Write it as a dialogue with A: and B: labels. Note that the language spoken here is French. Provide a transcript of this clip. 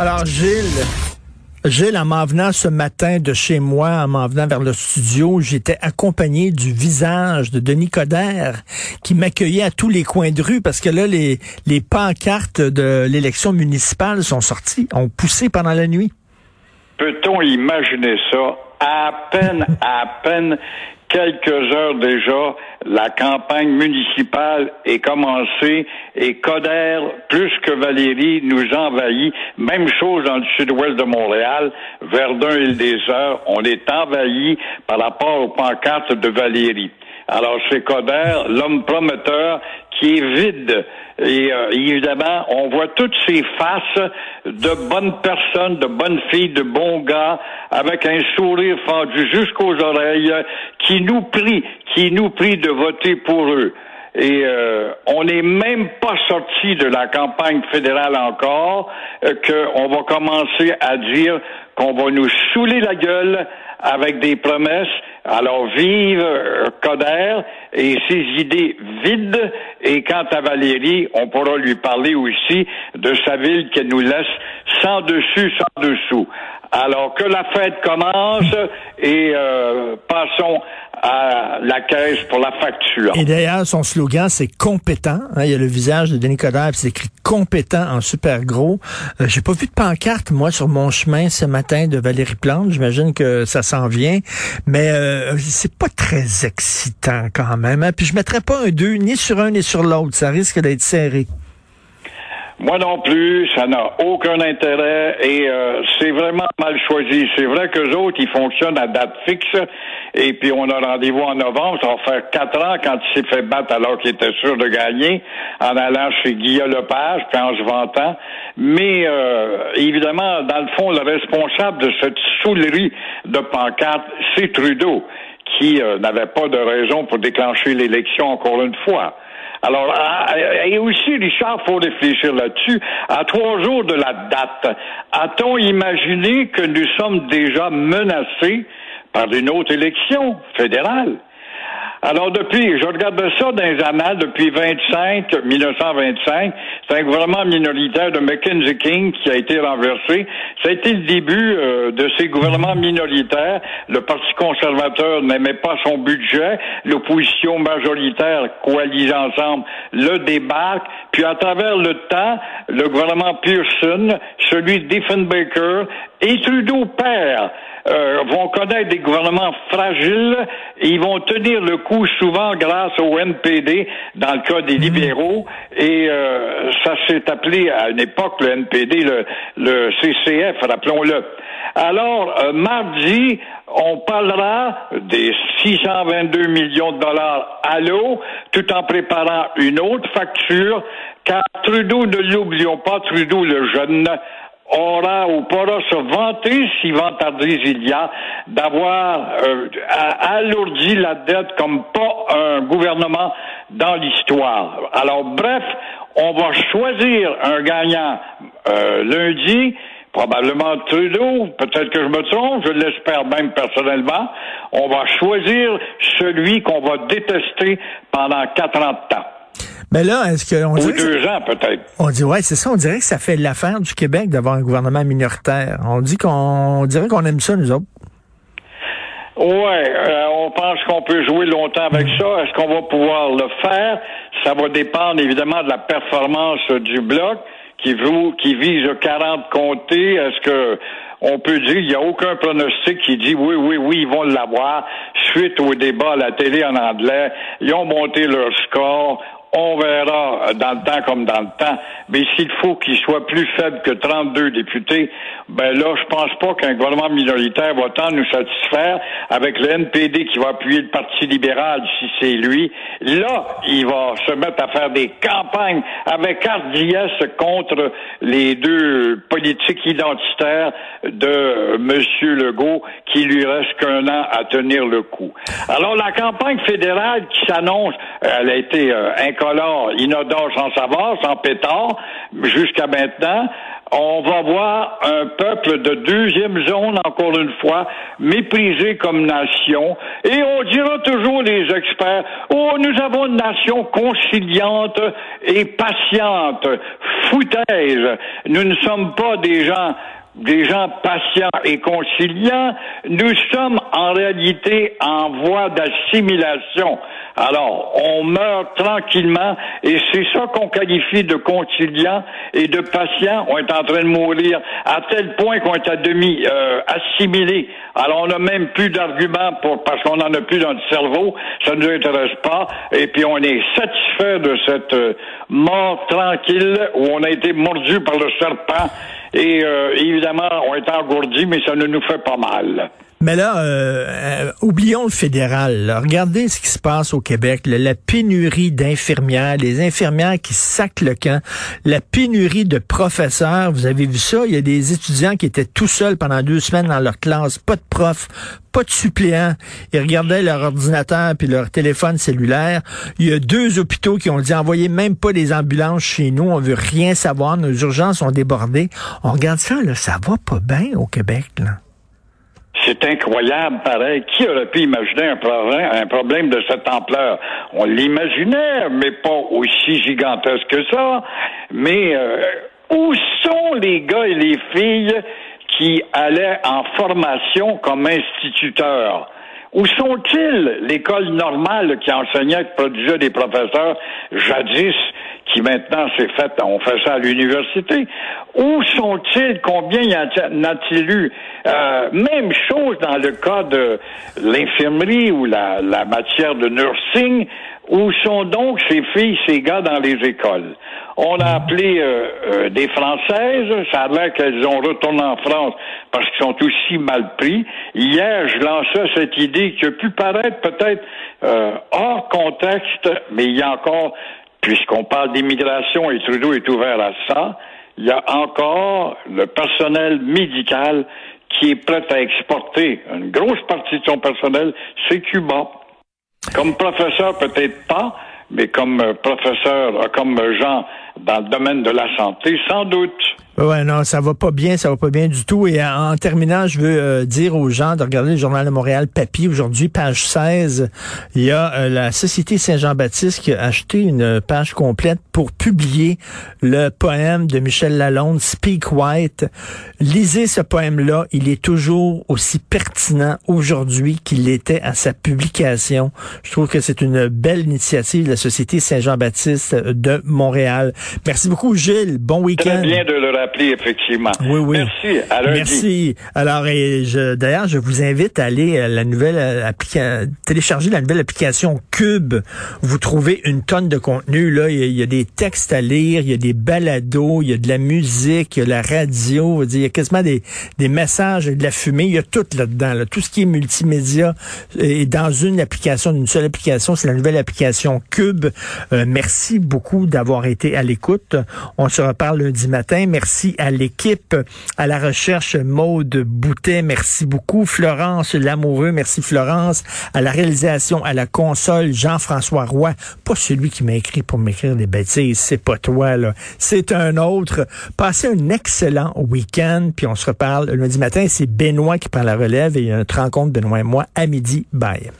A: Alors, Gilles, Gilles, en m'en venant ce matin de chez moi, en m'en venant vers le studio, j'étais accompagné du visage de Denis Coderre qui m'accueillait à tous les coins de rue parce que là, les, les pancartes de l'élection municipale sont sorties, ont poussé pendant la nuit.
B: Peut-on imaginer ça? À peine, à peine quelques heures déjà, la campagne municipale est commencée et Coder, plus que Valérie, nous envahit. Même chose dans le sud-ouest de Montréal, Verdun, île des Heures, on est envahi par rapport aux pancartes de Valérie. Alors c'est Coder, l'homme prometteur, qui est vide. Et euh, évidemment, on voit toutes ces faces de bonnes personnes, de bonnes filles, de bons gars, avec un sourire fendu jusqu'aux oreilles, qui nous prient, qui nous prient de voter pour eux. Et euh, on n'est même pas sorti de la campagne fédérale encore, euh, qu'on va commencer à dire qu'on va nous saouler la gueule avec des promesses. Alors vive Coder et ses idées vides. Et quant à Valérie, on pourra lui parler aussi de sa ville qu'elle nous laisse sans dessus, sans dessous. Alors que la fête commence et euh, passons à la caisse pour la facture.
A: Et d'ailleurs, son slogan, c'est compétent. Hein, il y a le visage de Denis Coderre, c'est écrit compétent en super gros. Euh, J'ai pas vu de pancarte, moi, sur mon chemin ce matin de Valérie Plante. J'imagine que ça s'en vient. Mais euh, c'est pas très excitant quand même. Hein. Puis je mettrais pas un deux ni sur un ni sur l'autre. Ça risque d'être serré.
B: Moi non plus, ça n'a aucun intérêt et euh, c'est vraiment mal choisi. C'est vrai que autres, ils fonctionnent à date fixe et puis on a rendez-vous en novembre. Ça va faire quatre ans quand il s'est fait battre alors qu'il était sûr de gagner en allant chez Guillaume Lepage puis en se vantant. Mais euh, évidemment, dans le fond, le responsable de cette soulerie de pancarte, c'est Trudeau qui euh, n'avait pas de raison pour déclencher l'élection encore une fois. Alors, et aussi, Richard, faut réfléchir là-dessus. À trois jours de la date, a-t-on imaginé que nous sommes déjà menacés par une autre élection fédérale? Alors depuis, je regarde ça dans les annales depuis 25, 1925. C'est un gouvernement minoritaire de Mackenzie King qui a été renversé. Ça a été le début euh, de ces gouvernements minoritaires. Le Parti conservateur n'aimait pas son budget. L'opposition majoritaire coalisée ensemble le débarque. Puis à travers le temps, le gouvernement Pearson, celui de et Trudeau père euh, vont connaître des gouvernements fragiles et ils vont tenir le coup souvent grâce au NPD dans le cas des mhm. libéraux et euh, ça s'est appelé à une époque le NPD, le, le CCF, rappelons-le. Alors, euh, mardi, on parlera des 622 millions de dollars à l'eau, tout en préparant une autre facture, car Trudeau, ne l'oublions pas, Trudeau le jeune, aura ou pourra se vanter, si vantardise il y a, d'avoir euh, alourdi la dette comme pas un gouvernement dans l'histoire. Alors, bref, on va choisir un gagnant euh, lundi, probablement Trudeau, peut-être que je me trompe, je l'espère même personnellement. On va choisir celui qu'on va détester pendant quatre ans de temps.
A: Mais là, est-ce que on
B: Ou deux ans peut-être.
A: On dit ouais, c'est ça. On dirait que ça fait l'affaire du Québec d'avoir un gouvernement minoritaire. On dit qu'on dirait qu'on aime ça nous autres.
B: Ouais, euh, on pense qu'on peut jouer longtemps avec ça. Est-ce qu'on va pouvoir le faire? Ça va dépendre évidemment de la performance du bloc qui, qui vise 40 comtés. Est-ce que on peut dire, il n'y a aucun pronostic qui dit oui, oui, oui, ils vont l'avoir. Suite au débat à la télé en anglais, ils ont monté leur score on verra dans le temps comme dans le temps. Mais s'il faut qu'il soit plus faible que 32 députés, ben là, je pense pas qu'un gouvernement minoritaire va tant nous satisfaire avec le NPD qui va appuyer le Parti libéral si c'est lui. Là, il va se mettre à faire des campagnes avec hardiesse contre les deux politiques identitaires de M. Legault qui lui reste qu'un an à tenir le coup. Alors, la campagne fédérale qui s'annonce, elle a été euh, incolore, inodore, sans savoir, sans pétard, jusqu'à maintenant. on va voir un peuple de deuxième zone, encore une fois, méprisé comme nation, et on dira toujours les experts, oh, nous avons une nation conciliante et patiente, foutaise. Nous ne sommes pas des gens des gens patients et conciliants, nous sommes en réalité en voie d'assimilation. Alors, on meurt tranquillement et c'est ça qu'on qualifie de conciliant et de patient. On est en train de mourir à tel point qu'on est à demi euh, assimilé. Alors, on n'a même plus d'arguments pour parce qu'on n'en a plus dans le cerveau. Ça ne nous intéresse pas. Et puis, on est satisfait de cette euh, mort tranquille où on a été mordu par le serpent. Et euh, évidemment, on est engourdi, mais ça ne nous fait pas mal.
A: Mais là, euh, euh, oublions le fédéral. Regardez ce qui se passe au Québec. la pénurie d'infirmières, les infirmières qui sacent le camp, la pénurie de professeurs. Vous avez vu ça? Il y a des étudiants qui étaient tout seuls pendant deux semaines dans leur classe, prof, pas de suppléants. Ils regardaient leur ordinateur puis leur téléphone cellulaire. Il y a deux hôpitaux qui ont dit envoyez même pas des ambulances chez nous. On veut rien savoir. Nos urgences sont débordées. On regarde ça, là, ça va pas bien au Québec.
B: C'est incroyable, pareil. Qui aurait pu imaginer un problème, un problème de cette ampleur? On l'imaginait, mais pas aussi gigantesque que ça. Mais euh, où sont les gars et les filles qui allaient en formation comme instituteurs? Où sont-ils, l'école normale qui enseignait, qui produisait des professeurs jadis, qui maintenant s'est fait, on fait ça à l'université? Où sont-ils? Combien y en a-t-il eu? Euh, même chose dans le cas de l'infirmerie ou la, la matière de nursing. Où sont donc ces filles, ces gars dans les écoles? On a appelé euh, euh, des Françaises, ça a l'air qu'elles ont retourné en France parce qu'ils sont aussi mal pris. Hier, je lançais cette idée qui a pu paraître peut-être hors contexte, mais il y a encore, puisqu'on parle d'immigration et Trudeau est ouvert à ça, il y a encore le personnel médical qui est prêt à exporter une grosse partie de son personnel, c'est Cuba. Comme professeur, peut-être pas, mais comme euh, professeur, euh, comme gens dans le domaine de la santé, sans doute.
A: Ouais, non, ça va pas bien, ça va pas bien du tout. Et en, terminant, je veux euh, dire aux gens de regarder le Journal de Montréal papier. Aujourd'hui, page 16, il y a euh, la Société Saint-Jean-Baptiste qui a acheté une page complète pour publier le poème de Michel Lalonde, Speak White. Lisez ce poème-là. Il est toujours aussi pertinent aujourd'hui qu'il l'était à sa publication. Je trouve que c'est une belle initiative de la Société Saint-Jean-Baptiste de Montréal. Merci beaucoup, Gilles. Bon week-end.
B: bien de le effectivement.
A: Oui, oui.
B: Merci.
A: À Merci. Alors, et je, d'ailleurs, je vous invite à aller à la nouvelle euh, télécharger la nouvelle application Cube. Vous trouvez une tonne de contenu. Là, il y, a, des textes à lire, il y a des balados, il y a de la musique, il y a la radio, il y a quasiment des, des messages et de la fumée. Il y a tout là-dedans. Là. Tout ce qui est multimédia est dans une application, une seule application. C'est la nouvelle application Cube. Euh, merci beaucoup d'avoir été à l'écoute. On se reparle lundi matin. Merci Merci à l'équipe, à la recherche Maude Boutet. Merci beaucoup. Florence Lamoureux. Merci Florence. À la réalisation, à la console, Jean-François Roy. Pas celui qui m'a écrit pour m'écrire des bêtises. C'est pas toi, là. C'est un autre. Passez un excellent week-end. Puis on se reparle lundi matin. C'est Benoît qui prend la relève et il y a une rencontre, Benoît et moi, à midi. Bye.